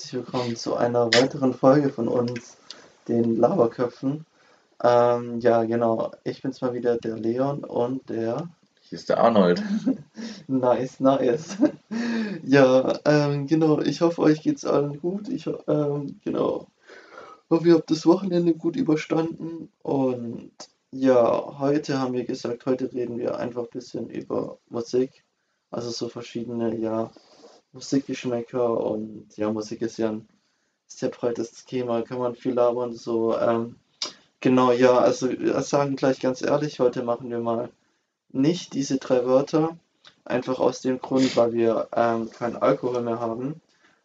herzlich willkommen zu einer weiteren Folge von uns, den Laberköpfen. Ähm, ja, genau, ich bin's mal wieder, der Leon und der. Hier ist der Arnold. Nice, nice. Ja, ähm, genau, ich hoffe, euch geht's allen gut. Ich, ähm, genau, hoffe, ihr habt das Wochenende gut überstanden. Und ja, heute haben wir gesagt, heute reden wir einfach ein bisschen über Musik. Also so verschiedene, ja, Musikgeschmäcker und ja, Musik ist ja ein sehr breites Thema, kann man viel labern. So, ähm, genau, ja, also wir sagen gleich ganz ehrlich, heute machen wir mal nicht diese drei Wörter, einfach aus dem Grund, weil wir ähm, keinen Alkohol mehr haben.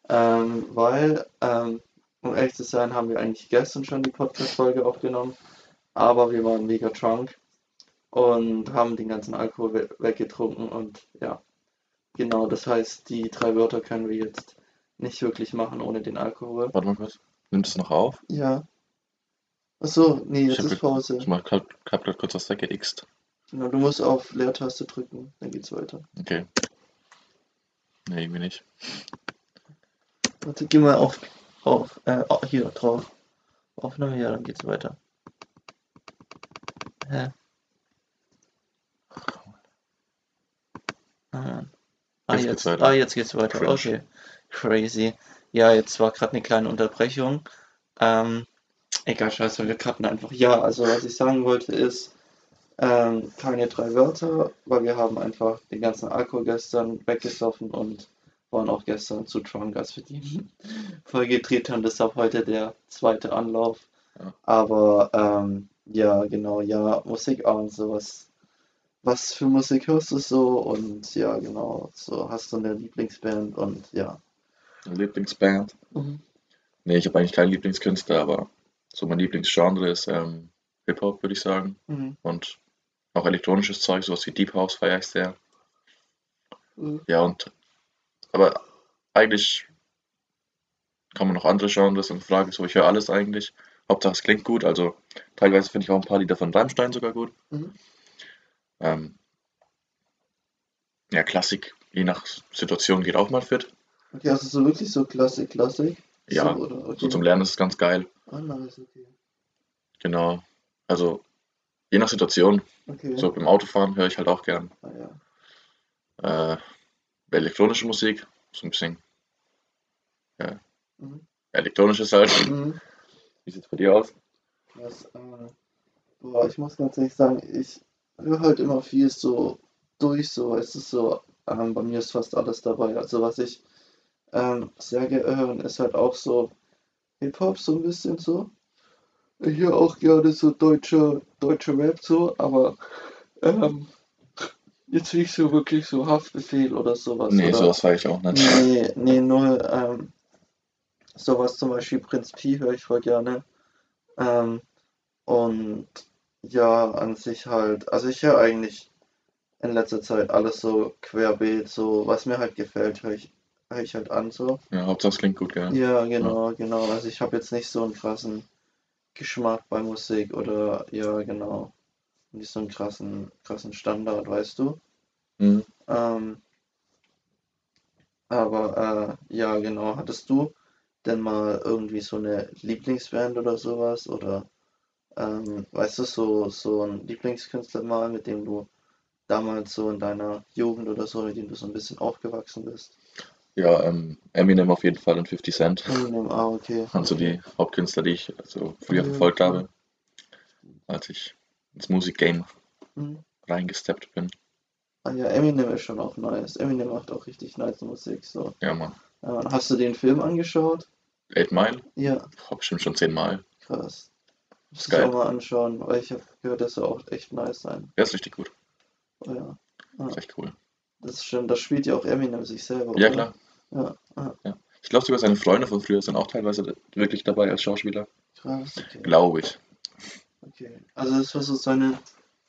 Ähm, weil, ähm, um ehrlich zu sein, haben wir eigentlich gestern schon die Podcast-Folge aufgenommen, aber wir waren mega drunk und haben den ganzen Alkohol we weggetrunken und ja, Genau, das heißt, die drei Wörter können wir jetzt nicht wirklich machen ohne den Alkohol. Warte mal kurz. Nimmt es noch auf? Ja. Achso, nee, jetzt Ich ist Pause. Ich hab gerade kurz was weggeixt. Genau, du musst auf Leertaste drücken, dann geht's weiter. Okay. Nee, irgendwie nicht. Warte, geh mal auf, auf, äh, oh, hier drauf. Aufnahme, ja, dann geht's weiter. Hä? Ah, Mann. Ah, Jetzt geht's jetzt, weiter. ah, jetzt geht's weiter. Cringe. Okay. Crazy. Ja, jetzt war gerade eine kleine Unterbrechung. Ähm, egal, scheiße, wir cutten einfach. Ja, also was ich sagen wollte ist, ähm, keine drei Wörter, weil wir haben einfach den ganzen Alkohol gestern weggesoffen und waren auch gestern zu drunk, als wir die Folge gedreht haben. Deshalb heute der zweite Anlauf. Ja. Aber ähm, ja, genau, ja, Musik und sowas. Was für Musik hörst du so? Und ja, genau, so hast du eine Lieblingsband und ja. Lieblingsband? Mhm. Nee, ich habe eigentlich keinen Lieblingskünstler, aber so mein Lieblingsgenre ist ähm, Hip-Hop, würde ich sagen. Mhm. Und auch elektronisches Zeug, sowas wie Deep House feiere ich sehr. Mhm. Ja, und aber eigentlich kann man noch andere Genres und Frage so, ich höre alles eigentlich. Hauptsache es klingt gut, also teilweise finde ich auch ein paar Lieder von Rammstein sogar gut. Mhm. Ähm, ja, Klassik, je nach Situation geht auch mal fit. Okay, also so wirklich so Klassik, Klassik? Ja, So, oder? so Okay. zum Lernen ist es ganz geil. Ah, nice, okay. Genau. Also je nach Situation. Okay. So beim Autofahren höre ich halt auch gern Ah, ja. äh, elektronische Musik, so ein bisschen Mhm. elektronisches halt. Mhm. Wie sieht's bei dir aus? Das, äh, boah, ich muss ganz ehrlich sagen, ich höre halt immer viel so durch, so, es ist so, ähm, bei mir ist fast alles dabei. Also was ich ähm, sehr gerne höre, ist halt auch so Hip-Hop, so ein bisschen so. Ich höre auch gerne so deutsche, deutsche Rap so, aber ähm, jetzt nicht so wirklich so Haftbefehl oder sowas. Nee, oder? sowas feiere ich auch nicht. Nee, nee, nur ähm, sowas zum Beispiel Prinz Pi höre ich voll gerne. Ähm, und ja, an sich halt, also ich höre eigentlich in letzter Zeit alles so querbeet, so was mir halt gefällt, höre ich, hör ich halt an so. Ja, Hauptsache es klingt gut, gell? Ja, genau, genau. Also ich habe jetzt nicht so einen krassen Geschmack bei Musik oder ja, genau. Nicht so einen krassen, krassen Standard, weißt du? Mhm. Ähm, aber äh, ja, genau. Hattest du denn mal irgendwie so eine Lieblingsband oder sowas? Oder ähm, weißt du, so, so ein Lieblingskünstler mal, mit dem du damals so in deiner Jugend oder so, mit dem du so ein bisschen aufgewachsen bist? Ja, ähm, Eminem auf jeden Fall und 50 Cent. Eminem, ah, okay. waren so die Hauptkünstler, die ich so früher Ja, verfolgt habe, als ich ins Musikgame Mhm. reingesteppt bin. Ah ja, Eminem ist schon auch nice. Eminem macht auch richtig nice Musik, so. Ja, Mann. Ja, und hast du den Film angeschaut? Eight Mile? Ja, Hab bestimmt schon zehnmal. krass. Muss Ist ich auch mal anschauen, weil ich habe gehört, das soll auch echt nice sein. Der ist richtig gut. Oh ja. Ist echt cool. Das stimmt, da spielt ja auch Eminem sich selber, Ja, oder? klar. Ja, ah, Ja. Ich glaube sogar seine Freunde von früher sind auch teilweise wirklich dabei als Schauspieler. krass, okay. Glaube ich. Okay. Also das war so seine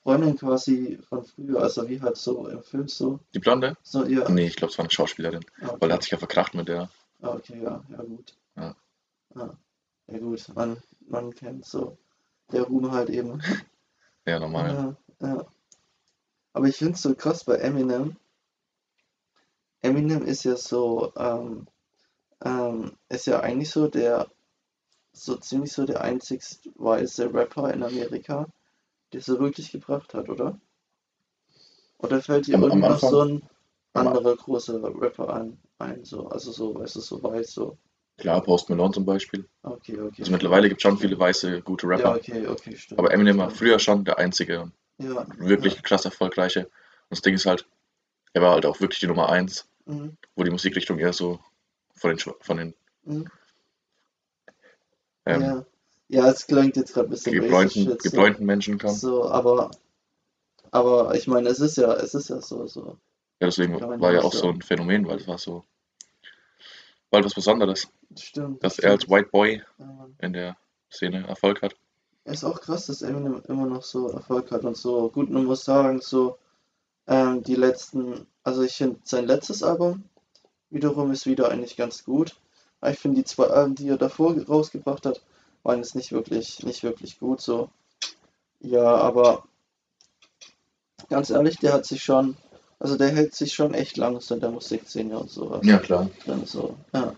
Freundin quasi von früher, also wie halt so im Film so. Die Blonde? So, ja. Nee, ich glaube, es war eine Schauspielerin. Ah, Weil er okay. hat sich ja verkracht mit der. Ah, okay, ja, ja gut. Ja. Ah, ja gut, man, man kennt so. Der Ruhm halt eben. Ja, normal. Ja, ja. Aber ich finde es so krass bei Eminem. Eminem ist ja so, ähm, ähm, ist ja eigentlich so der, so ziemlich so der einzigst weiße Rapper in Amerika, der es so wirklich gebracht hat, oder? Oder fällt dir Am, am irgend noch so ein anderer großer Rapper ein, ein so, also so, weißt du, so weiß, so. Klar, Post Malone zum Beispiel. Okay, okay, Also mittlerweile gibt es schon viele weiße, gute Ja, Rapper. okay, okay, Aber stimmt, Eminem war früher schon der einzige Ja, wirklich ja. krass erfolgreiche. Und das Ding ist halt, er war halt auch wirklich die Nummer eins, Mhm, wo die Musikrichtung eher so von den, von den mhm. ähm, Ja. Ja, es klingt jetzt gerade ein bisschen gebräunten, so. gebräunten Menschen kam. So, aber, aber ich meine, es ist ja, es ist ja so, so. Ja, deswegen war ja ja auch so so. ein Phänomen, weil es war so, halt was Besonderes, Stimmt, dass er als. White Boy Ja, in der Szene Erfolg hat. Es ist auch krass, dass Eminem immer noch so Erfolg hat und so. Gut, man muss sagen, so, ähm, die letzten, also ich finde sein letztes Album wiederum ist wieder eigentlich ganz gut. Aber ich finde die zwei Alben, die er davor rausgebracht hat, waren jetzt nicht wirklich, nicht wirklich gut, so. Ja, aber ganz ehrlich, der hat sich schon, also der hält sich schon echt lang so in der Musikszene und sowas Ja, klar. drin, so, ja.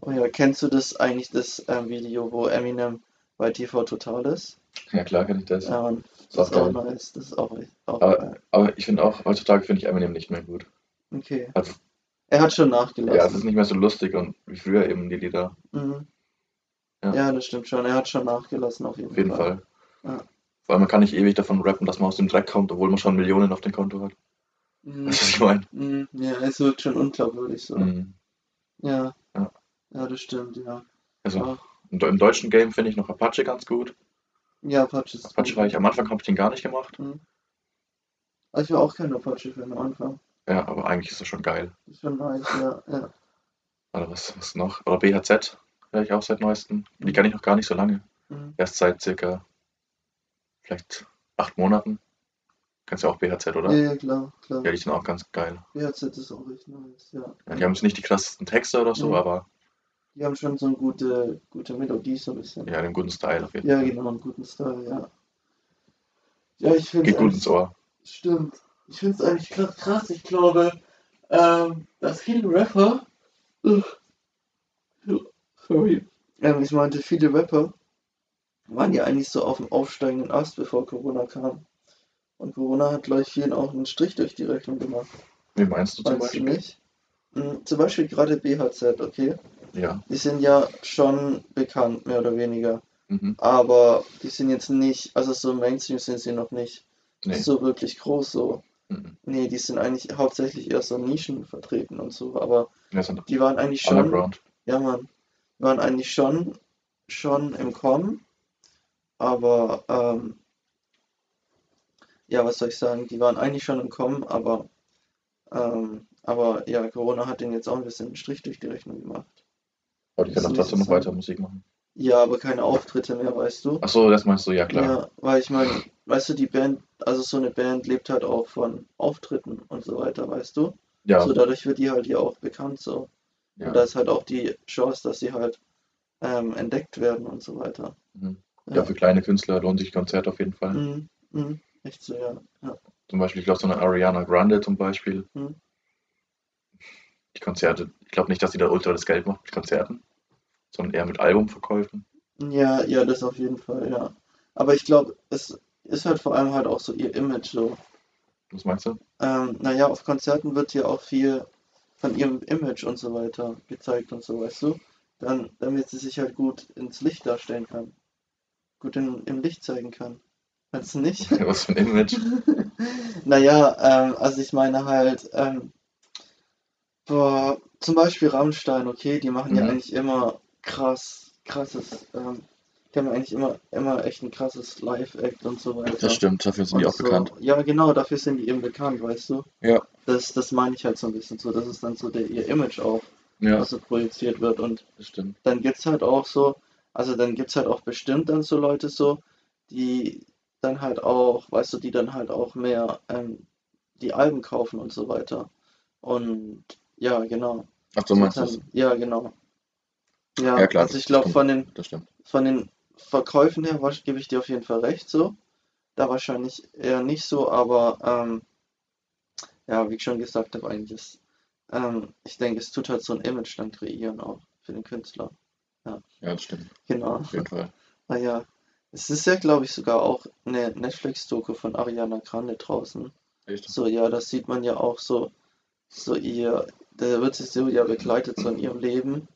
Oh ja, kennst du das eigentlich, das ähm, Video, wo Eminem bei TV Total ist? Ja, klar kann ich das. Ja, Ist das ist auch nice, das ist auch auch Aber, geil. aber ich finde auch, heutzutage finde ich Eminem nicht mehr gut. Okay. Also, Er hat schon ja, es ist nachgelassen. nicht mehr so lustig und wie früher eben die Lieder. Mhm. Ja, Ja, das stimmt schon. Er hat schon nachgelassen, auf auf jeden jeden Fall. Fall. Ja. Vor allem, man kann nicht ewig davon rappen, dass man aus dem Dreck kommt, obwohl man schon Millionen auf dem Konto hat. Weißt du, Mhm. was ich meine? Mhm. Ja, es wirkt schon unglaubwürdig so. Mhm. Ja, Ja. ja, das stimmt, ja. Also Ja, im, deutschen Game finde ich noch Apache ganz gut. ja Apache ist Apache gut, war ich, am Anfang habe ich den gar nicht gemacht. Mhm. Aber ich war auch kein Apache-Fan am Anfang. Ja, aber eigentlich ist er schon geil. Das ist schon nice, ja, ja. Oder was, was noch? Oder BHZ höre ich auch seit neuestem. Die Mhm. kenne ich noch gar nicht so lange. Mhm. Erst seit circa vielleicht acht Monaten. Kennst du auch BHZ, Ja, oder? ja, klar, klar. Ja, die sind auch ganz geil. BHZ ist auch echt nice, ja. Ja, die ja. haben jetzt nicht die krassesten Texte oder so, Mhm. aber Die haben schon so eine gute, gute Melodie, so ein bisschen. ja, einen guten Style auf jeden Ja, Fall. genau, einen guten Style, ja. Ja, ich finde Geht gut ins Ohr. stimmt. Ich finde es eigentlich krass, krass. Ich glaube, ähm, dass viele Rapper, sorry, ähm, ich meinte, viele Rapper waren ja eigentlich so auf dem aufsteigenden Ast, bevor Corona kam. Und Corona hat, glaube ich, vielen auch einen Strich durch die Rechnung gemacht. Wie meinst du zum Meinst du Beispiel? nicht? Mhm, zum Beispiel gerade BHZ, okay? Ja. Die sind ja schon bekannt, mehr oder weniger. Mhm. Aber die sind jetzt nicht, also so Mainstream sind sie noch nicht Nee. so wirklich groß so. Mhm. Nee, die sind eigentlich hauptsächlich eher so Nischen vertreten und so, aber Ja, die waren eigentlich schon, ja Mann, die waren eigentlich schon, schon im Kommen, aber ähm, ja, was soll ich sagen, die waren eigentlich schon im Kommen, aber ähm, aber ja, Corona hat denen jetzt auch ein bisschen einen Strich durch die Rechnung gemacht. Aber die können wir trotzdem noch weiter. Musik machen. Ja, aber keine Auftritte mehr, weißt du? Ach so, das meinst du, ja klar. Ja, weil ich meine, weißt du, die Band, also so eine Band lebt halt auch von Auftritten und so weiter, weißt du? Ja, So dadurch wird die halt ja auch bekannt so. Und da ja. ist halt auch die Chance, dass sie halt ähm, entdeckt werden und so weiter. Mhm. Ja, Ja. für kleine Künstler lohnt sich Konzert auf jeden Fall. Mhm. Mhm. Echt so, ja. Ja. Zum Beispiel, ich glaube, so eine Ariana Grande zum Beispiel. Mhm. Die Konzerte, ich glaube nicht, dass die da ultra das Geld macht mit Konzerten, sondern eher mit Albumverkäufen. Ja, ja, das auf jeden Fall, ja. Aber ich glaube, es ist halt vor allem halt auch so ihr Image so. Was meinst du? Ähm, naja, auf Konzerten wird ja auch viel von ihrem Image und so weiter gezeigt und so, weißt du? Dann, damit sie sich halt gut ins Licht darstellen kann. Gut in, im Licht zeigen kann. Meinst du nicht? Was für ein Image? Naja, ähm, also ich meine halt, ähm, boah, zum Beispiel Rammstein, okay, die machen ja Mhm. eigentlich immer krass, krasses, ähm, die haben eigentlich immer, immer echt ein krasses Live-Act und so Das weiter. stimmt, dafür sind die Und auch so, bekannt. ja genau, dafür sind die eben bekannt, weißt du? Ja, Das, das meine ich halt so ein bisschen so, das ist dann so der, ihr Image auch, ja, was so projiziert wird und das stimmt. dann gibt's halt auch so, also dann gibt's halt auch bestimmt dann so Leute so, die dann halt auch, weißt du, die dann halt auch mehr ähm, die Alben kaufen und so weiter. Und ja, genau. Ach so meinst du dann, ja, genau. Ja, Ja, klar, also das, ich das glaube von den das stimmt. von den Verkäufen her gebe ich dir auf jeden Fall recht so. Da wahrscheinlich eher nicht so, aber ähm, ja, wie ich schon gesagt habe, eigentlich ist ähm, ich denke, es tut halt so ein Image dann kreieren auch für den Künstler. Ja, Ja, das stimmt. genau. Auf jeden Fall. Ah ja, es ist ja, glaube ich, sogar auch eine Netflix-Doku von Ariana Grande draußen. Echt? So, ja, das sieht man ja auch so, so ihr, da wird sie so ja begleitet so in ihrem Leben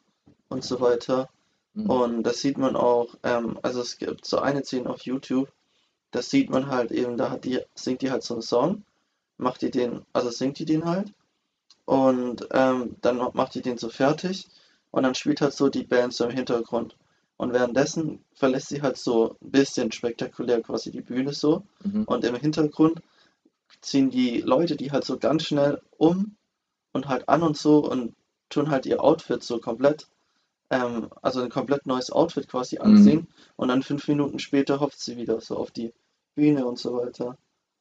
und so weiter. Mhm. Und das sieht man auch, ähm, also es gibt so eine Szene auf YouTube, das sieht man halt eben, da hat die, singt die halt so einen Song, macht die den, also singt die den halt und ähm, dann macht die den so fertig und dann spielt halt so die Band so im Hintergrund. Und währenddessen verlässt sie halt so ein bisschen spektakulär quasi die Bühne so Mhm. und im Hintergrund ziehen die Leute die halt so ganz schnell um und halt an und so und tun halt ihr Outfit so komplett, ähm, also ein komplett neues Outfit quasi Mhm. anziehen und dann fünf Minuten später hopft sie wieder so auf die Bühne und so weiter.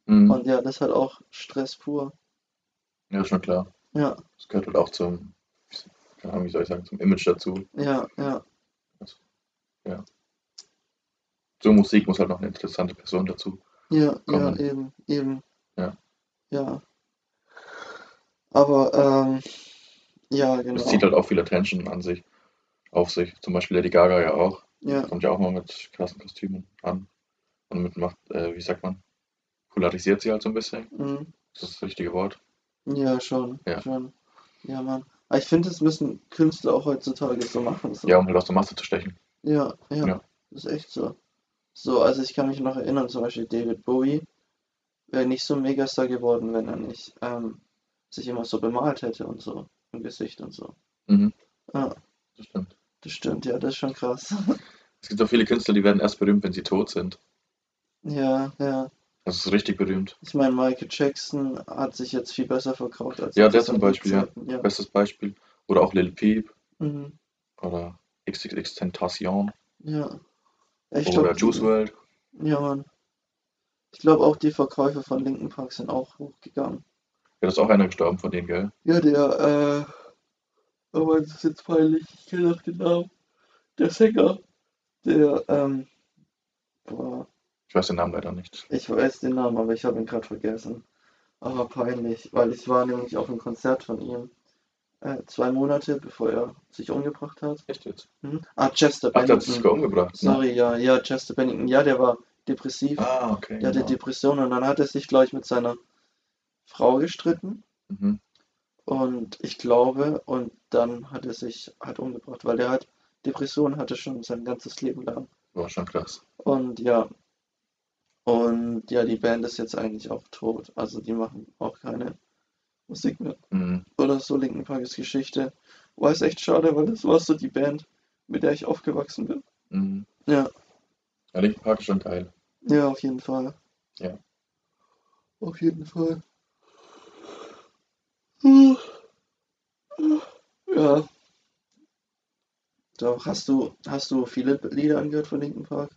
Mhm. Und ja, das ist halt auch Stress pur. Ja, schon klar. Ja, Das gehört halt auch zum, wie soll ich sagen, zum Image dazu. ja, ja, Zur Musik muss halt noch eine interessante Person dazu ja, ja, kommen. eben, eben. Ja. Ja. Aber, ähm, ja, Das genau. zieht halt auch viel Attention an sich, auf sich. Zum Beispiel Lady Gaga ja auch. Ja, Kommt ja auch mal mit krassen Kostümen an. Und mit macht, äh, wie sagt man, polarisiert sie halt so ein bisschen. mhm. Das ist das richtige Wort. Ja, schon, Ja. schon. Ja, Mann. Aber ich finde, das müssen Künstler auch heutzutage so machen. So. Ja, um halt aus der Masse zu stechen. Ja, ja, Ja. das ist echt so. So, also ich kann mich noch erinnern, zum Beispiel David Bowie wäre nicht so ein Megastar geworden, wenn er nicht ähm, sich immer so bemalt hätte und so im Gesicht und so. Mhm. Ja, Das stimmt. das stimmt, ja, das ist schon krass. Es gibt auch viele Künstler, die werden erst berühmt, wenn sie tot sind. Ja, ja. Das ist richtig berühmt. Ich meine, Michael Jackson hat sich jetzt viel besser verkauft als Ja, zu der zum seinen Beispiel, ja. Lebzeiten, ja. Bestes Beispiel. Oder auch Lil Peep Mhm. oder XXX Tentacion Ja. Ich oder glaube, Juice WRLD. ja, Mann. Ich glaube auch die Verkäufe von Linkin Park sind auch hochgegangen. Ja, da ist auch einer gestorben von denen, gell? Ja, der, äh, aber das ist jetzt peinlich, ich kenne auch den Namen. Der Sänger, der, ähm, boah, Ich weiß den Namen leider nicht. ich weiß den Namen, aber ich habe ihn gerade vergessen. Aber peinlich, weil ich war nämlich auf einem Konzert von ihm, äh, zwei Monate bevor er sich umgebracht hat. Echt jetzt? Mhm. Ah, Chester Ach, der hat sich Bennington. sogar umgebracht. Ne? Sorry, ja, ja, Chester Bennington, ja, der war depressiv. Ah, okay. Der hatte Genau. Depressionen und dann hat er sich, glaube ich, mit seiner Frau gestritten. Mhm. Und ich glaube, und dann hat er sich halt umgebracht, weil der halt Depressionen hatte schon sein ganzes Leben lang. War schon krass. Und ja, und ja, die Band ist jetzt eigentlich auch tot. Also die machen auch keine Musik mehr Mhm. oder so. Linkin Park ist Geschichte. War es echt schade, weil das war so die Band, mit der ich aufgewachsen bin. Mhm. Ja, Ja, Linkin Park ist schon geil. ja, auf jeden Fall. Ja. Auf jeden Fall. Ja. Doch, hast du, hast du viele Lieder angehört von Linkin Park?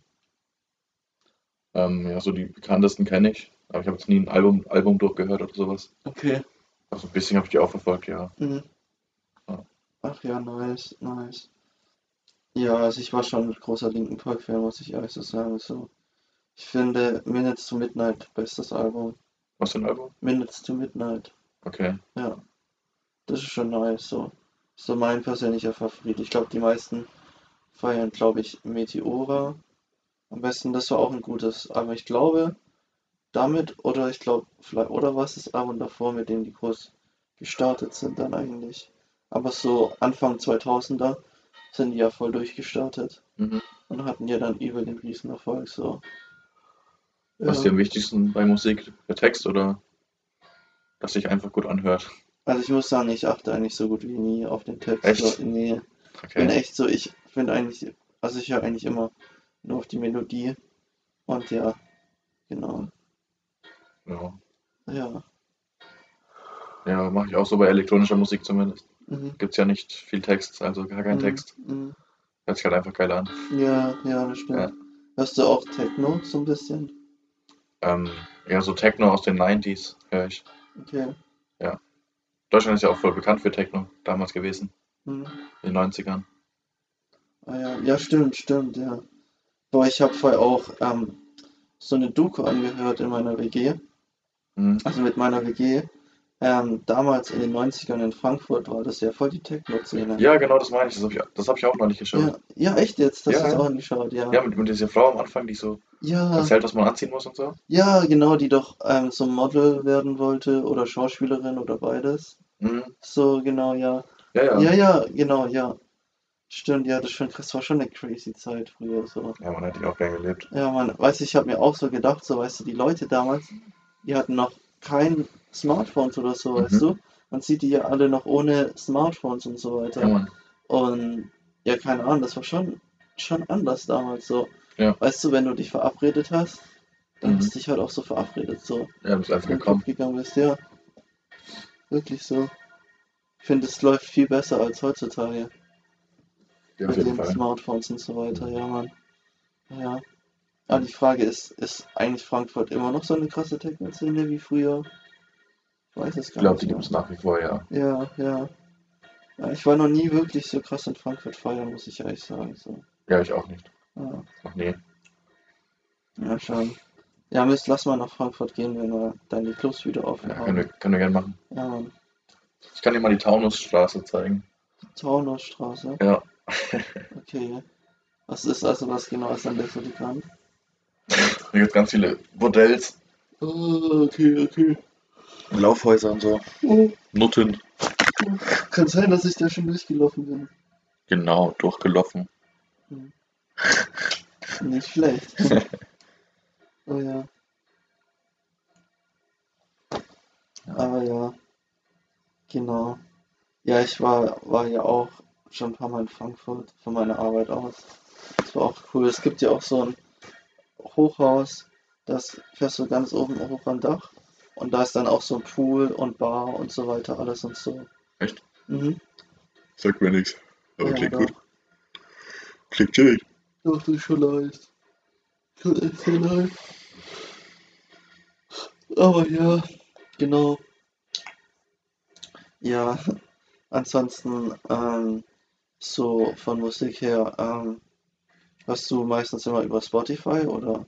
Ähm, ja, so die bekanntesten kenne ich. Aber ich habe jetzt nie ein Album, Album durchgehört oder sowas. Okay. Also ein bisschen habe ich die auch verfolgt, ja. Mhm. Ja. Ach ja, nice, nice. Ja, also ich war schon ein großer Linkin Park-Fan, muss ich ehrlich so sagen. So. Ich finde Minutes to Midnight bestes Album. Was für ein Album? Minutes to Midnight. Okay. Ja, das ist schon nice. So, so mein persönlicher Favorit. Ich glaube, die meisten feiern, glaube ich, Meteora. Am besten, das war auch ein gutes. Aber ich glaube, damit oder ich glaube, vielleicht, oder was das Album davor, mit dem die groß gestartet sind, dann eigentlich. Aber so Anfang 2000er sind die ja voll durchgestartet Mhm. und hatten ja dann übel den Riesenerfolg. So, Was ist dir am wichtigsten bei Musik? Der Text oder dass sich einfach gut anhört? Also ich muss sagen, ich achte eigentlich so gut wie nie auf den Text. Echt? So, nee. Ich bin Okay. echt so, ich finde eigentlich, also ich höre eigentlich immer nur auf die Melodie. Und ja, genau. Ja, Ja. ja mache ich auch so bei elektronischer Musik zumindest. Mhm. Gibt es ja nicht viel Text, also gar keinen Mhm. Text. Mhm. Hört sich halt einfach geil an. Ja, ja, das stimmt. Ja. Hörst du auch Techno so ein bisschen? Ähm, ja, so Techno aus den 90s höre ich. Okay. Deutschland ist ja auch voll bekannt für Techno damals gewesen, Mhm. in den 90ern. Ah ja, ja, stimmt, stimmt, ja. Boah, ich habe vorher auch ähm, so eine Doku angehört in meiner WG. Mhm. Also mit meiner WG. ähm, damals in den 90ern in Frankfurt war das ja voll die Techno-Szene. Ja, genau, das meine ich. Das habe ich, das hab ich auch noch nicht geschaut. Ja, ja, echt jetzt? Das Ja, hast du ja. auch angeschaut, ja. Ja, mit, mit dieser Frau am Anfang, die so Ja, erzählt, was man anziehen muss und so. ja, genau, die doch ähm, so Model werden wollte oder Schauspielerin oder beides. Mhm. So, genau, ja. Ja, ja. Ja, ja, genau, ja. Stimmt, ja, das schon, das war schon eine crazy Zeit früher, so. Ja, man hätte ich auch gern gelebt. Ja, man, weißt du, ich habe mir auch so gedacht, so, weißt du, die Leute damals, die hatten noch kein Smartphones oder so, weißt Mhm. du? Man sieht die ja alle noch ohne Smartphones und so weiter. Ja. Und ja, keine Ahnung, das war schon, schon anders damals so. Ja. Weißt du, wenn du dich verabredet hast, dann Mhm. hast du dich halt auch so verabredet, so. Ja, bist einfach gekommen. gegangen bist, ja. Wirklich so. Ich finde, es läuft viel besser als heutzutage. Ja, mit den Fall. Smartphones und so weiter, ja, Mann. Ja. Aber die Frage ist, ist eigentlich Frankfurt immer noch so eine krasse Techno-Szene wie früher? Ich weiß es Ich gar glaube, nicht die mehr. gibt es nach wie vor, ja. Ja, ja. Ja, ich war noch nie wirklich so krass in Frankfurt feiern, muss ich ehrlich sagen. So. Ja, ich auch nicht. Ja, Noch nie. ja schon. Ja, Mist, lass mal nach Frankfurt gehen, wenn wir dann die Clubs wieder offen Ja, haben. können wir, können wir gerne machen. Ja, Mann. Ich kann dir mal die Taunusstraße zeigen. Taunusstraße. Ja. Okay. Was ist also, was genau ist an der so Hier gibt ganz viele Bordells, Oh, okay, okay. Laufhäuser und so. Oh, Nutten. kann sein, dass ich da schon durchgelaufen bin. Genau, durchgelaufen. Nicht schlecht. Oh ja. Aber ja. Genau. Ja, ich war, war ja auch schon ein paar Mal in Frankfurt von meiner Arbeit aus. Das war auch cool. Es gibt ja auch so ein Hochhaus, das fährst du ganz oben hoch am Dach. Und da ist dann auch so ein Pool und Bar und so weiter, alles und so. Echt? Mhm. Sagt mir nichts. Aber Ja, klingt doch. gut. Klingt chillig. Doch, das ist schon nice. Schon echt sehr nice. Aber ja, genau. Ja, ansonsten, ähm, so von Musik her, ähm, hörst du meistens immer über Spotify oder?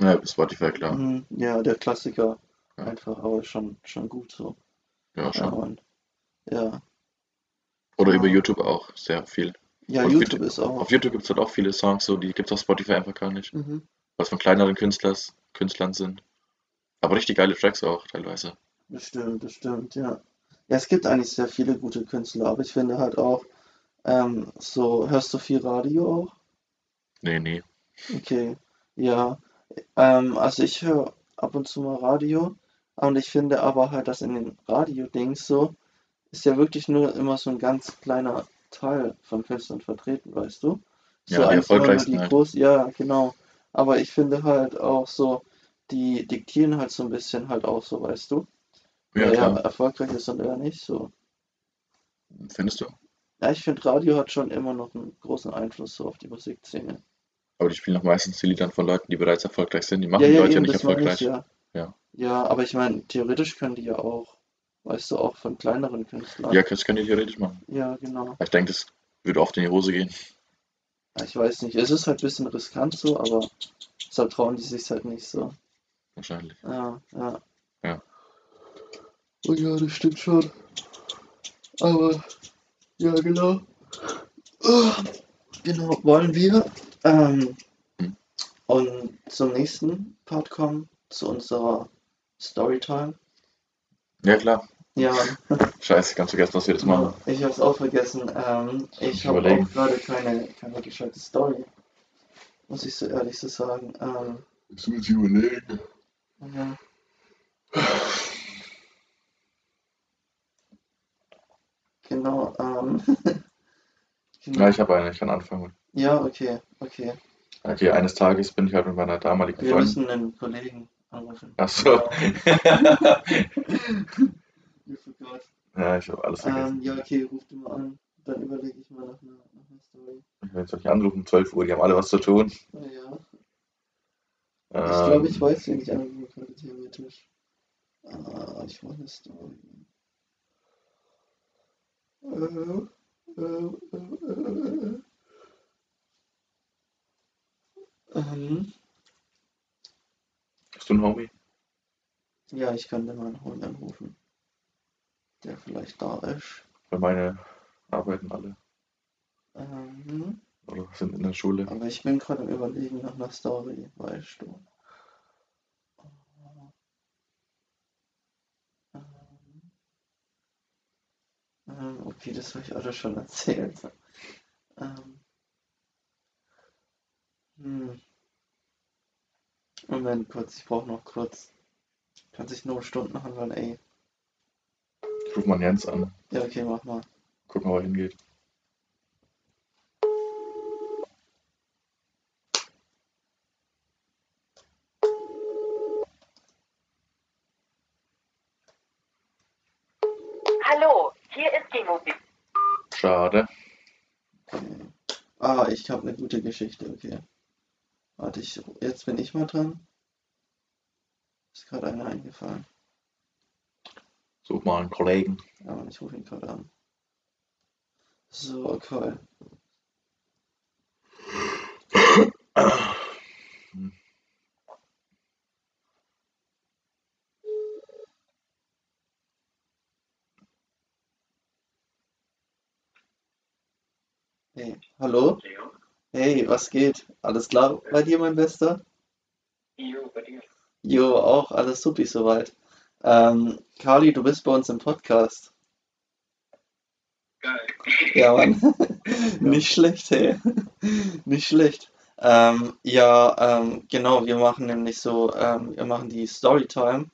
Ja, bis Spotify, klar. Mhm, ja, der Klassiker. Ja. Einfach, aber schon, schon gut so. Ja, Ja, schon. Mann. Ja. Oder über. YouTube auch sehr viel. Ja, Auf YouTube YouTube- ist auch. Auf YouTube gibt es halt auch viele Songs, so, die gibt es auf Spotify einfach gar nicht. Mhm. Was von kleineren Künstlers, Künstlern sind. Aber richtig geile Tracks auch teilweise. Das stimmt, das stimmt, ja. Ja, es gibt eigentlich sehr viele gute Künstler, aber ich finde halt auch, ähm, so, hörst du viel Radio auch? Nee, nee. Okay, ja. Ähm, also ich höre ab und zu mal Radio und ich finde aber halt, dass in den Radio-Dings so, ist ja wirklich nur immer so ein ganz kleiner Teil von Künstlern vertreten, weißt du? So Ja, die erfolgreichsten die halt. groß, ja, genau. Aber ich finde halt auch so, die diktieren halt so ein bisschen halt auch so, weißt du? Ja, Wer klar. erfolgreich ist und wer nicht so. Findest du? Ja, ich finde, Radio hat schon immer noch einen großen Einfluss so auf die Musikszene. Aber die spielen auch meistens die Lieder von Leuten, die bereits erfolgreich sind. Die machen Ja, die ja, Leute ja eben, nicht das meine erfolgreich. ich, ja. Ja. Ja, aber ich meine, theoretisch können die ja auch, weißt du, auch von kleineren Künstlern. Ja, das können die theoretisch machen. Ja, genau. Aber ich denke, das würde oft in die Hose gehen. Ja, ich weiß nicht, es ist halt ein bisschen riskant so, aber deshalb trauen die sich halt nicht so. Wahrscheinlich. Ja, ja. Ja. Oh ja, das stimmt schon. Aber, ja, genau. Ah, Genau, wollen wir ähm, Hm. und zum nächsten Part kommen, zu unserer Storytime. Ja, klar. Ja, Scheiße, ganz vergessen, dass wir das machen. ich habe es auch vergessen. Ähm, ich habe auch gerade keine, keine gescheite Story, muss ich so ehrlich so sagen. Ähm, Ich muss überlegen. ja. Genau, ähm, genau. Ja, ich habe eine, ich kann anfangen. Ja, okay, okay. Okay, eines Tages bin ich halt mit meiner damaligen Wir Freundin. müssen einen Kollegen anrufen. Achso. You forgot. ja, ich habe alles vergessen. Ähm, ja, okay, ruf du mal an. Dann überlege ich mal nach einer, nach einer Story. Ich will jetzt nicht anrufen, 12 Uhr, die haben alle was zu tun. Ja. Ich Ähm, glaube, ich weiß, wen ich anrufen könnte, theoretisch. Ah, ich weiß eine Story. Äh, äh, äh, äh, äh. Ähm, Bist du ein Homie? ja, ich kann den mal einen Hund anrufen. der vielleicht da ist. Weil meine arbeiten alle Ähm, oder sind in der Schule. aber ich bin gerade am Überlegen nach einer Story, weißt du. Ähm, das habe ich alles schon erzählt. Ähm, hm. Moment kurz, ich brauche noch kurz. Kann sich nur Stunden handeln, ey. Ich rufe mal Jens an, Ja, okay, mach mal. gucken, wo er hingeht. Hallo, hier ist die Mobil. Schade. Ah, ich habe eine gute Geschichte, okay. Warte, ich, jetzt bin ich mal dran. Ist gerade einer eingefallen. Such mal einen Kollegen. Ja, Mann, ich rufe ihn gerade an. So, okay. Hey, hallo? Leo? Hey, was geht? Alles klar bei dir, mein Bester? Jo, bei dir. Jo, auch alles supi soweit. Ähm, Carly, du bist bei uns im Podcast. Geil. Ja, Mann. Nicht schlecht, hey. Nicht schlecht. Ähm, ja, ähm, genau, wir machen nämlich so, ähm, wir machen die Storytime.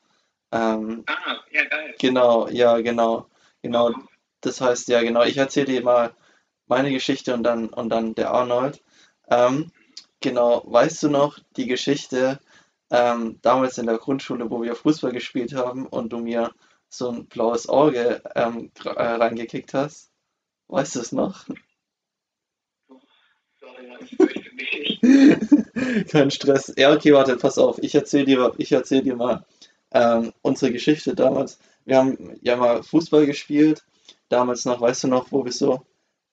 Ähm, Ah, ja, geil. genau, ja, genau, genau. Das heißt, ja, genau, ich erzähle dir mal meine Geschichte und dann, und dann der Arnold. Ähm, genau, weißt du noch die Geschichte, ähm, damals in der Grundschule, wo wir Fußball gespielt haben und du mir so ein blaues Auge ähm, äh, reingekickt hast? Weißt du es noch? Kein Stress. Ja, okay, warte, pass auf. Ich erzähle dir, ich erzähl dir mal ähm, unsere Geschichte damals. Wir haben ja mal Fußball gespielt. Damals noch, weißt du noch, wo wir so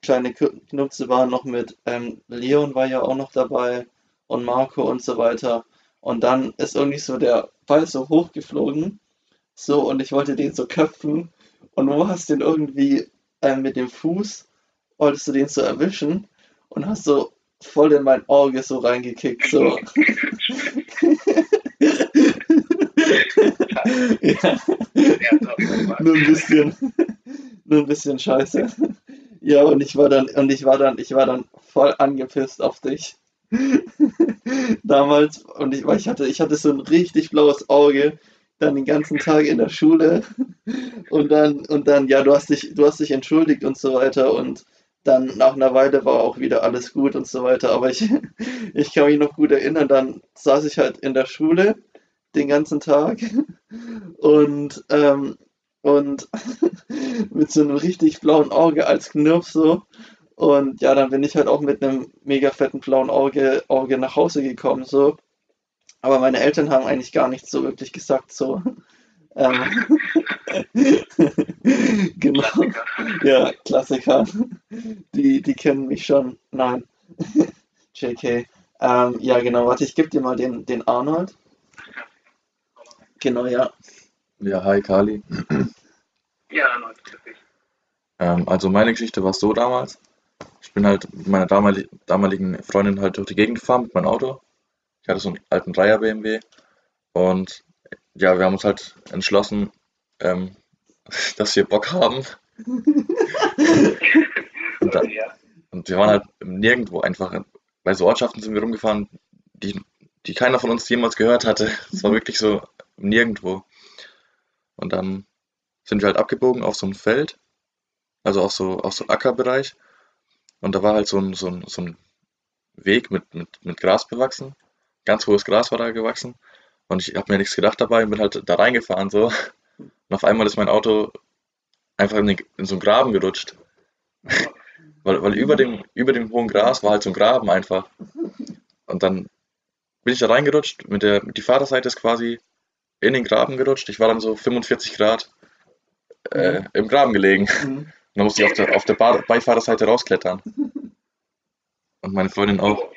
kleine Kn- Knupse waren, noch mit ähm, Leon war ja auch noch dabei und Marco und so weiter. Und dann ist irgendwie so der Ball so hochgeflogen. So, und ich wollte den so köpfen. Und du hast den irgendwie ähm, mit dem Fuß, wolltest du den so erwischen und hast so voll in mein Auge so reingekickt. So. ja. Ja. Nur ein bisschen, nur ein bisschen scheiße. Ja, und ich war dann, und ich war dann, ich war dann voll angepisst auf dich. Damals, und ich, ich hatte, ich hatte so ein richtig blaues Auge, dann den ganzen Tag in der Schule. Und dann, und dann, ja, du hast dich, du hast dich entschuldigt und so weiter. Und dann nach einer Weile war auch wieder alles gut und so weiter. Aber ich, ich kann mich noch gut erinnern, dann saß ich halt in der Schule den ganzen Tag und, ähm, und mit so einem richtig blauen Auge als Knirps so. Und ja, dann bin ich halt auch mit einem mega fetten blauen Auge, Auge nach Hause gekommen so. Aber meine Eltern haben eigentlich gar nichts so wirklich gesagt so. Ähm, genau. Klassiker. Ja, Klassiker. Die, die kennen mich schon. Nein. JK. Ähm, ja, genau. Warte, ich gebe dir mal den, den Arnold. Genau, ja. Ja, hi Kali. Ja, Arnold, grüß dich. Ähm, also meine Geschichte war so damals. Ich bin halt mit meiner damali damaligen Freundin halt durch die Gegend gefahren mit meinem Auto. Ich hatte so einen alten Dreier BMW und ja, wir haben uns halt entschlossen, ähm, dass wir Bock haben. Und, da, ja. und wir waren halt nirgendwo einfach. Bei so Ortschaften sind wir rumgefahren, die, die keiner von uns jemals gehört hatte. Es war wirklich so nirgendwo. Und dann sind wir halt abgebogen auf so ein Feld, also auf so, auf so Ackerbereich. Und da war halt so ein, so ein, so ein Weg mit, mit, mit Gras bewachsen. Ganz hohes Gras war da gewachsen. Und ich habe mir nichts gedacht dabei und bin halt da reingefahren so. Und auf einmal ist mein Auto einfach in, den, in so einen Graben gerutscht. Weil, weil über dem, über dem hohen Gras war halt so ein Graben einfach. Und dann bin ich da reingerutscht. Mit der, die Vaterseite ist quasi in den Graben gerutscht. Ich war dann so 45 Grad äh, im Graben gelegen. Mhm. Und dann musste ich auf der, auf der Bar- Beifahrerseite rausklettern. Und meine Freundin auch.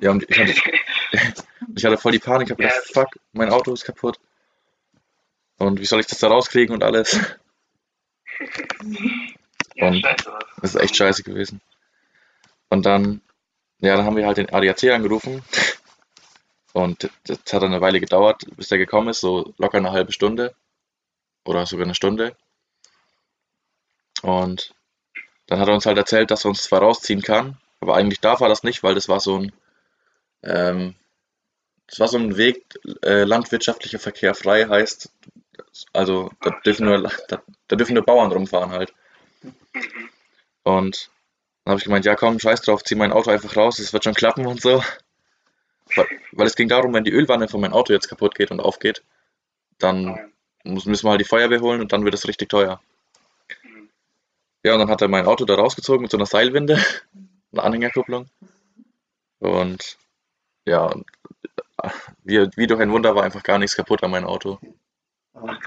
Ja, und ich hatte, ich hatte voll die Panik. Ich hab Ja, gedacht, fuck, mein Auto ist kaputt. Und wie soll ich das da rauskriegen und alles? Und-. Das ist echt scheiße gewesen. Und dann, ja, dann haben wir halt den ADAC angerufen. Und das hat dann eine Weile gedauert, bis der gekommen ist, so locker eine halbe Stunde. Oder sogar eine Stunde. Und dann hat er uns halt erzählt, dass er uns zwar rausziehen kann, aber eigentlich darf er das nicht, weil das war so ein, ähm, das war so ein Weg, äh, landwirtschaftlicher Verkehr frei heißt, also da dürfen nur, da, da dürfen nur Bauern rumfahren halt. Und dann habe ich gemeint, ja komm, scheiß drauf, zieh mein Auto einfach raus, es wird schon klappen und so. Weil, weil es ging darum, wenn die Ölwanne von meinem Auto jetzt kaputt geht und aufgeht, dann muss, müssen wir halt die Feuerwehr holen und dann wird es richtig teuer. Mhm. Ja, und dann hat er mein Auto da rausgezogen mit so einer Seilwinde, einer Anhängerkupplung. Und ja, wie, wie durch ein Wunder war einfach gar nichts kaputt an meinem Auto. Ach.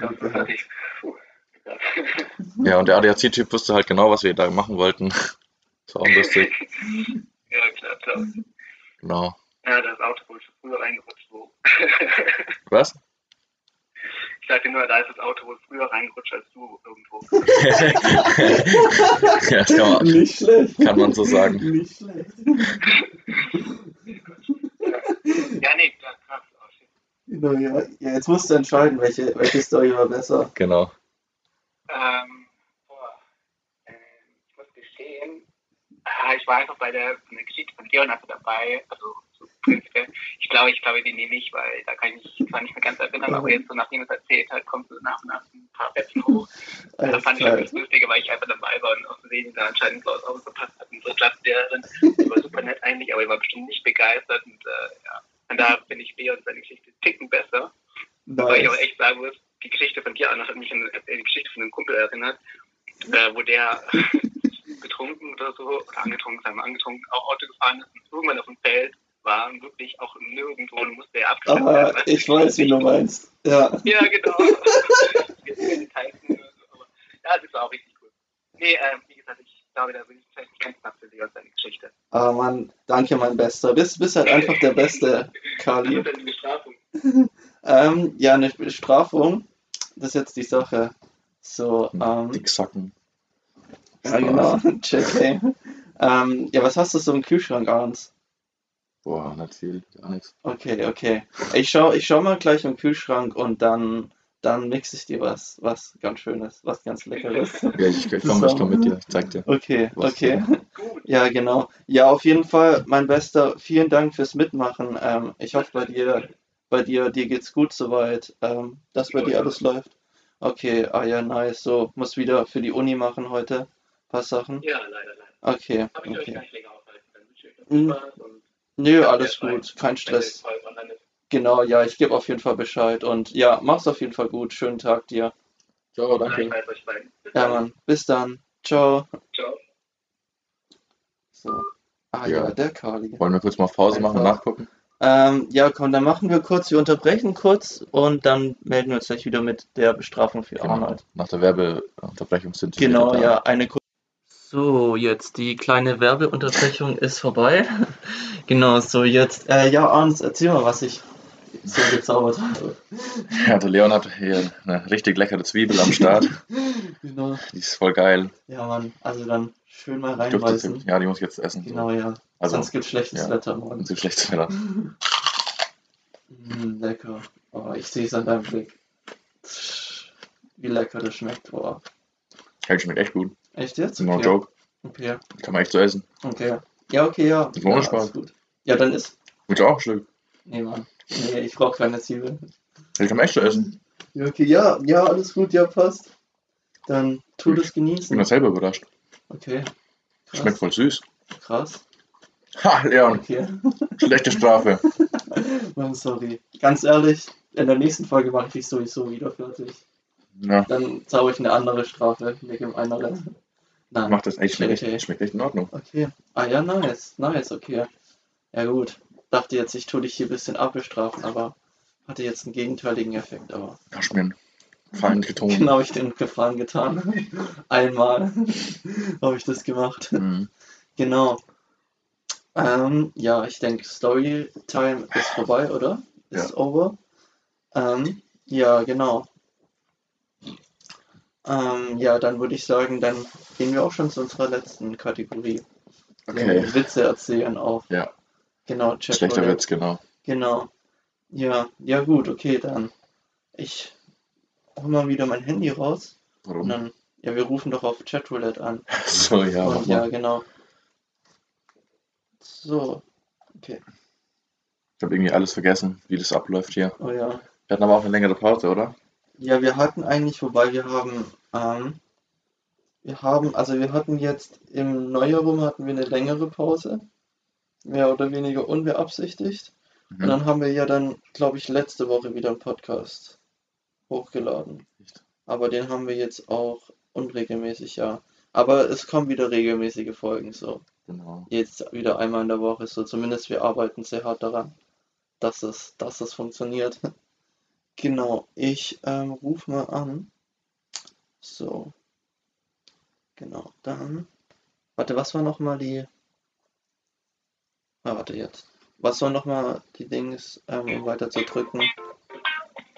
Ja, und der ADAC-Typ wusste halt genau, was wir da machen wollten. Das war auch lustig. ja, klar, klar. Genau. Ja, das Auto wohl schon früher reingerutscht, wo. Was? Ich sagte nur, da ist das Auto wohl früher reingerutscht als du irgendwo. ja, das kann man, Nicht schlecht. kann man so sagen. Nicht schlecht. Ja, nee, klar, krass. Oh. Genau, ja. ja. Jetzt musst du entscheiden, welche, welche Story war besser. Genau. Ähm, boah. Ähm, ich muss gestehen, ah, ich war einfach bei der, der Geschichte von Leon also dabei, also. Ich glaube, ich glaube, die nehme ich, weil da kann ich mich zwar nicht mehr ganz erinnern, aber jetzt so nachdem es erzählt hat, kommt so nach und nach ein paar Fetzen hoch. Da Alles fand ich klar. das Lustige, weil ich einfach dabei war und aus Versehen da anscheinend so Auto gepasst hat. Unsere Klassenlehrerin, die war super nett eigentlich, aber die war bestimmt nicht begeistert und äh, ja. Und da finde ich Leon seine Geschichte ticken besser. Weil ich Nice. echt sagen muss, die Geschichte von dir, Anna, hat mich an äh, die Geschichte von einem Kumpel erinnert, äh, wo der betrunken oder so, oder angetrunken, sagen wir angetrunken, auch Auto gefahren ist und irgendwann auf dem Feld war und wirklich auch nirgendwo und musste er Ah, werden. ich weiß, wie du meinst. Ja. Ja, genau. Ja, das war auch richtig cool. Nee, ähm, wie gesagt, ich glaube, da bin ich vielleicht nicht ganz nach für Leon seine Geschichte. Ah, Mann, danke, mein Bester. Bist, bist halt einfach der Beste, Kali. ist die Bestrafung? Ähm, ja, eine Bestrafung, das ist jetzt die Sache. So, ähm, Dicksocken. ja, genau, check, ey. Ähm, ja, was hast du so im Kühlschrank, Arns? Boah, viel, gar nichts. Okay, okay. Ich schau, ich schau mal gleich im Kühlschrank und dann, dann mixe ich dir was, was ganz Schönes, was ganz Leckeres. Ja, ich, ich komme komm mit dir, ich zeig dir. Okay, Was okay. Ja, genau. Ja, auf jeden Fall, mein Bester, vielen Dank fürs Mitmachen. Ähm, ich hoffe, bei dir, bei dir, dir geht's gut soweit, ähm, dass bei dir alles läuft. Okay, ah ja, nice. So, muss wieder für die Uni machen heute. Paar Sachen. Ja, leider, leider. Okay, Aber ich euch gar okay. nicht länger aufhalten. Dann wünsche ich euch noch Mhm. Spaß und Nö, Ja, alles gut, kein wenn Stress. Genau, ja, ich gebe auf jeden Fall Bescheid. Und ja, mach's auf jeden Fall gut. Schönen Tag dir. Ciao, danke. Ja, dann. Mann. Bis dann. Ciao. Ciao. So. Ah Ja. ja, der Kali. Wollen wir kurz mal auf Pause machen und Einfach. nachgucken? Ähm, ja, komm, dann machen wir kurz, wir unterbrechen kurz und dann melden wir uns gleich wieder mit der Bestrafung für Genau. Arnold. Nach der Werbeunterbrechung sind sie Genau, wieder da. ja, eine Kur- So, jetzt die kleine Werbeunterbrechung ist vorbei. Genau, so jetzt. Äh, ja, Arns, erzähl mal, was ich so gezaubert habe. Ja, der Leon hat hier eine richtig leckere Zwiebel am Start. Genau. Die ist voll geil. Ja, Mann, also dann schön mal reinbeißen. Ja, die muss ich jetzt essen. so. Genau, ja. Also, Sonst gibt schlechtes ja. Wetter morgen. Und so schlechtes Wetter. Mm, lecker. Oh, ich sehe es an deinem Blick. Wie lecker das schmeckt. Boah. Hey, schmeckt echt gut. Echt jetzt? No Okay. joke. Okay. Kann man echt so essen. Okay. Ja, okay, ja. Das war ja, Spaß. gut. Ja, dann ist. Willst du auch ein Stück? Nee, Mann. Nee, ich brauche keine Zwiebeln. Hey, kann man echt so essen. Ja, okay, ja, ja, alles gut, ja, passt. Dann tu das Ich bin genießen. da selber überrascht. Okay. Krass. Schmeckt voll süß. Krass. Ha, Leon, Okay. schlechte Strafe. Mann, sorry. Ganz ehrlich, in der nächsten Folge mache ich dich sowieso wieder fertig. Ja, Dann zauber ich eine andere Strafe wegen dem anderen. Nein. mach das echt. Schmeckt echt, Okay. schmeckt echt in Ordnung. Okay. Ah ja, nice. Nice, okay. Ja gut. Dachte jetzt, ich tue dich hier ein bisschen abbestrafen, aber hatte jetzt einen gegenteiligen Effekt, aber Hast mir einen Gefallen getrunken. genau ich den Gefallen getan. Einmal habe ich das gemacht. Mhm. Genau. Ähm, ja, ich denke, Storytime ist vorbei, oder? Ist over. Ähm, ja, genau. Ähm, ja, dann würde ich sagen, dann gehen wir auch schon zu unserer letzten Kategorie. Okay. Den Witze erzählen auf. Ja. Genau, Chat Schlechter. Witz, genau. Genau. Ja, ja gut, okay, dann. Ich hol mal wieder mein Handy raus Warum? dann, ja, wir rufen doch auf Chatroulette an. So, ja, und ja, genau. So, okay. Ich habe irgendwie alles vergessen, wie das abläuft hier. Oh ja. Wir hatten aber auch eine längere Pause, oder? Ja, wir hatten eigentlich, wobei wir haben, ähm, wir haben, also wir hatten jetzt im Neujahr rum hatten wir eine längere Pause, mehr oder weniger unbeabsichtigt. Und Mhm. dann haben wir ja dann, glaube ich, letzte Woche wieder einen Podcast hochgeladen. Echt? Aber den haben wir jetzt auch unregelmäßig, ja. Aber es kommen wieder regelmäßige Folgen, so. Genau. Jetzt wieder einmal in der Woche, so. Zumindest wir arbeiten sehr hart daran, dass es, dass es funktioniert. Genau, ich ähm, rufe mal an. So. Genau, dann. Warte, was war nochmal die. Ah, warte jetzt. Was war nochmal die Dings, ähm, um weiter zu drücken?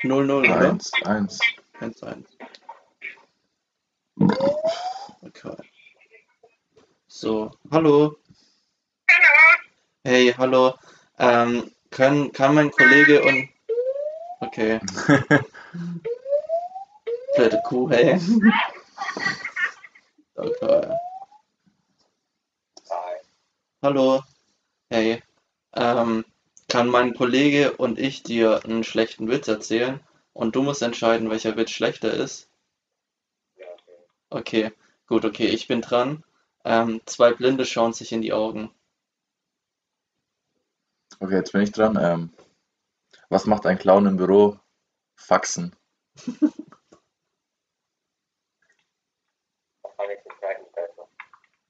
00, oder? Eins, eins. 1, 1. Okay. So, hallo. Hey, hallo. Ähm, kann, kann mein Kollege und. Okay. Blöde Kuh, hey. Okay. Hallo. Hey. Ähm, kann mein Kollege und ich dir einen schlechten Witz erzählen und du musst entscheiden, welcher Witz schlechter ist? Okay, gut, okay, ich bin dran. Ähm, zwei Blinde schauen sich in die Augen. Okay, jetzt bin ich dran. Ähm, was macht ein Clown im Büro? Faxen.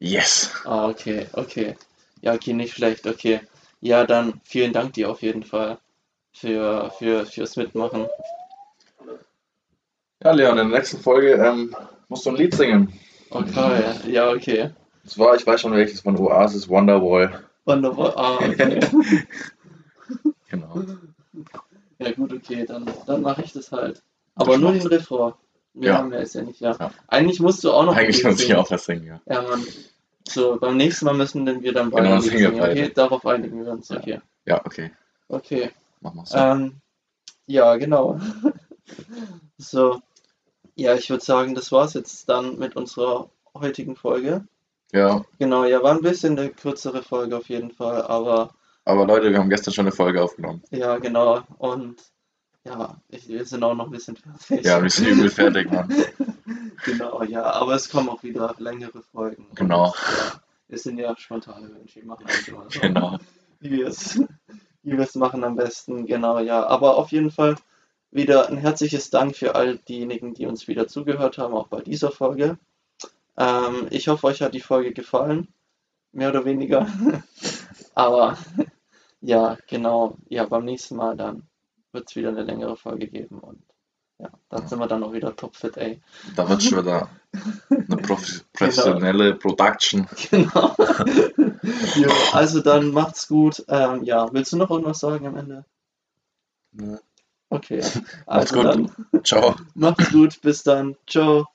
Yes. Ah, okay, okay. Ja, okay, nicht schlecht, okay. Ja, dann vielen Dank dir auf jeden Fall für, für, fürs Mitmachen. Ja, Leon, in der nächsten Folge ähm, musst du ein Lied singen. Okay, ja, okay. Und zwar, ich weiß schon welches von Oasis Wonderwall. Wunderbar. Ah, okay. Genau. Ja, gut, okay, dann, dann mache ich das halt. Aber nur den Refrain. Mehr Ja. haben wir jetzt ja nicht, ja. Ja. Eigentlich musst du auch noch Eigentlich muss ich auch was singen, ja. Ja, Mann. So, beim nächsten Mal müssen denn wir dann Genau, beide Lied singen wir singen. beide. Okay, darauf einigen wir uns. Ja. Okay. Ja, okay. Okay. Mach mal so. Ähm, ja, genau. So. Ja, ich würde sagen, das war's jetzt dann mit unserer heutigen Folge. Ja, Genau, ja, war ein bisschen eine kürzere Folge auf jeden Fall, aber aber Leute, wir haben gestern schon eine Folge aufgenommen. ja, genau. Und ja, ich, wir sind auch noch ein bisschen fertig. Ja, wir sind übel fertig, Mann. Genau, ja, aber es kommen auch wieder längere Folgen. Und, Genau. ja, wir sind ja spontane Menschen, wir machen halt immer so, Genau. wie wir es, wie wir es machen am besten. Genau, ja. Aber auf jeden Fall wieder ein herzliches Dank für all diejenigen, die uns wieder zugehört haben, auch bei dieser Folge. Ähm, ich hoffe, euch hat die Folge gefallen, mehr oder weniger. Aber ja, genau, ja, beim nächsten Mal dann wird es wieder eine längere Folge geben und ja, dann Ja. sind wir dann auch wieder topfit, ey. Da wird schon wieder eine prof- professionelle Production. Genau. jo, also dann macht's gut. Ähm, ja, willst du noch irgendwas sagen am Ende? Ja. Okay. Macht's Also gut. dann Ciao. macht's gut. Bis dann. Ciao.